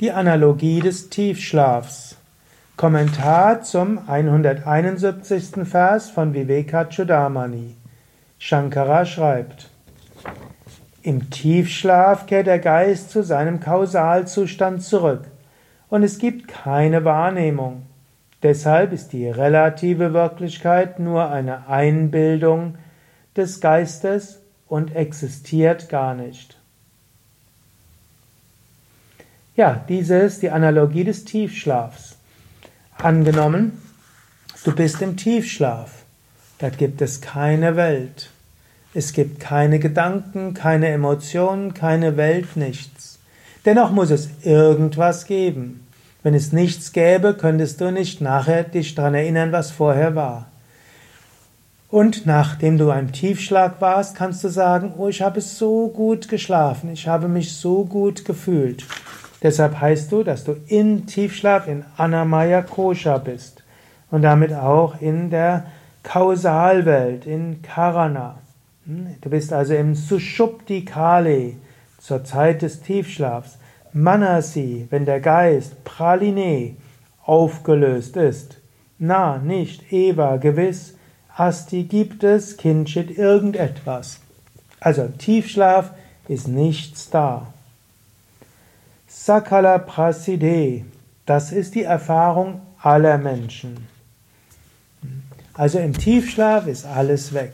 Die Analogie des Tiefschlafs. Kommentar zum 171. Vers von Vivekachudamani. Shankara schreibt: Im Tiefschlaf kehrt der Geist zu seinem Kausalzustand zurück und es gibt keine Wahrnehmung. Deshalb ist die relative Wirklichkeit nur eine Einbildung des Geistes und existiert gar nicht. Ja, diese ist die Analogie des Tiefschlafs. Angenommen, du bist im Tiefschlaf. Da gibt es keine Welt. Es gibt keine Gedanken, keine Emotionen, keine Welt, nichts. Dennoch muss es irgendwas geben. Wenn es nichts gäbe, könntest du nicht nachher dich daran erinnern, was vorher war. Und nachdem du im Tiefschlag warst, kannst du sagen, oh, ich habe so gut geschlafen, ich habe mich so gut gefühlt. Deshalb heißt du, dass du in Tiefschlaf, in Anamaya Kosha bist und damit auch in der Kausalwelt, in Karana. Hm, du bist also im Sushupti Kale, zur Zeit des Tiefschlafs. Manasi, wenn der Geist, Praline, aufgelöst ist. Na, nicht, Eva, gewiss, Asti gibt es, Kinshit irgendetwas. Also Tiefschlaf ist nichts da. Sakala Praside, das ist die Erfahrung aller Menschen. Also im Tiefschlaf ist alles weg.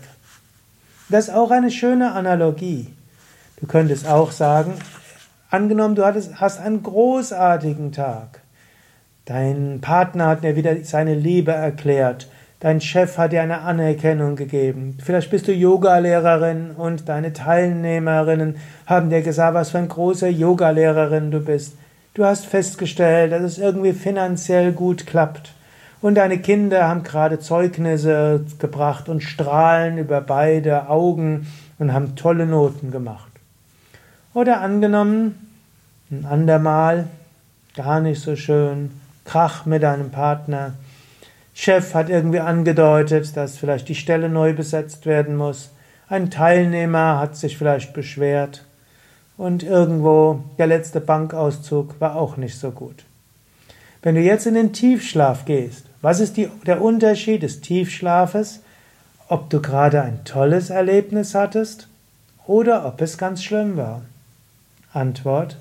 Das ist auch eine schöne Analogie. Du könntest auch sagen, angenommen, du hast einen großartigen Tag. Dein Partner hat dir wieder seine Liebe erklärt. Dein Chef hat dir eine Anerkennung gegeben. Vielleicht bist du Yogalehrerin und deine Teilnehmerinnen haben dir gesagt, was für ein großer Yogalehrerin du bist. Du hast festgestellt, dass es irgendwie finanziell gut klappt. Und deine Kinder haben gerade Zeugnisse gebracht und strahlen über beide Augen und haben tolle Noten gemacht. Oder angenommen, ein andermal, gar nicht so schön, Krach mit deinem Partner, Chef hat irgendwie angedeutet, dass vielleicht die Stelle neu besetzt werden muss. Ein Teilnehmer hat sich vielleicht beschwert. Und irgendwo der letzte Bankauszug war auch nicht so gut. Wenn du jetzt in den Tiefschlaf gehst, was ist die, der Unterschied des Tiefschlafes? Ob du gerade ein tolles Erlebnis hattest oder ob es ganz schlimm war? Antwort.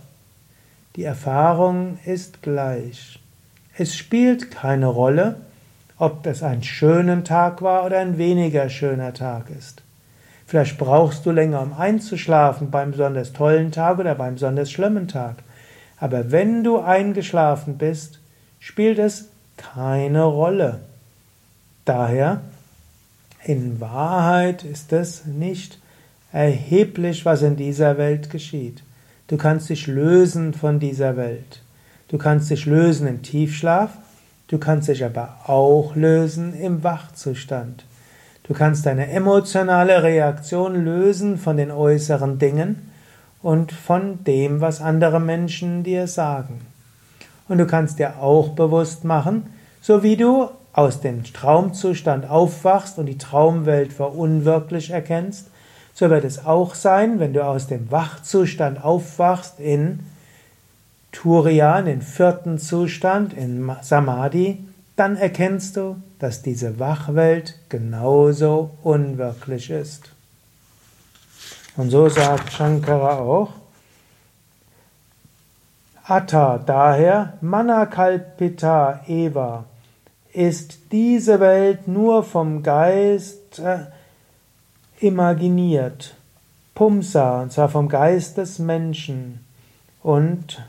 Die Erfahrung ist gleich. Es spielt keine Rolle, ob das ein schöner Tag war oder ein weniger schöner Tag ist. Vielleicht brauchst du länger, um einzuschlafen beim besonders tollen Tag oder beim besonders schlimmen Tag. Aber wenn du eingeschlafen bist, spielt es keine Rolle. Daher, in Wahrheit ist es nicht erheblich, was in dieser Welt geschieht. Du kannst dich lösen von dieser Welt. Du kannst dich lösen im Tiefschlaf, Du kannst dich aber auch lösen im Wachzustand. Du kannst deine emotionale Reaktion lösen von den äußeren Dingen und von dem, was andere Menschen dir sagen. Und du kannst dir auch bewusst machen, so wie du aus dem Traumzustand aufwachst und die Traumwelt für unwirklich erkennst, so wird es auch sein, wenn du aus dem Wachzustand aufwachst in Turiya, den vierten Zustand in Samadhi, dann erkennst du, dass diese Wachwelt genauso unwirklich ist. Und so sagt Shankara auch, Atta, daher Manakalpita Eva, ist diese Welt nur vom Geist äh, imaginiert. Pumsa, und zwar vom Geist des Menschen. Und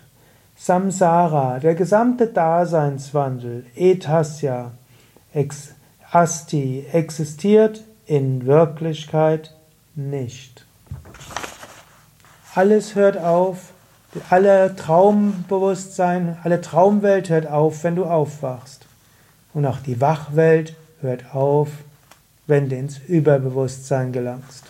Samsara, der gesamte Daseinswandel, Etasya, ex, Asti, existiert in Wirklichkeit nicht. Alles hört auf, alle Traumbewusstsein, alle Traumwelt hört auf, wenn du aufwachst. Und auch die Wachwelt hört auf, wenn du ins Überbewusstsein gelangst.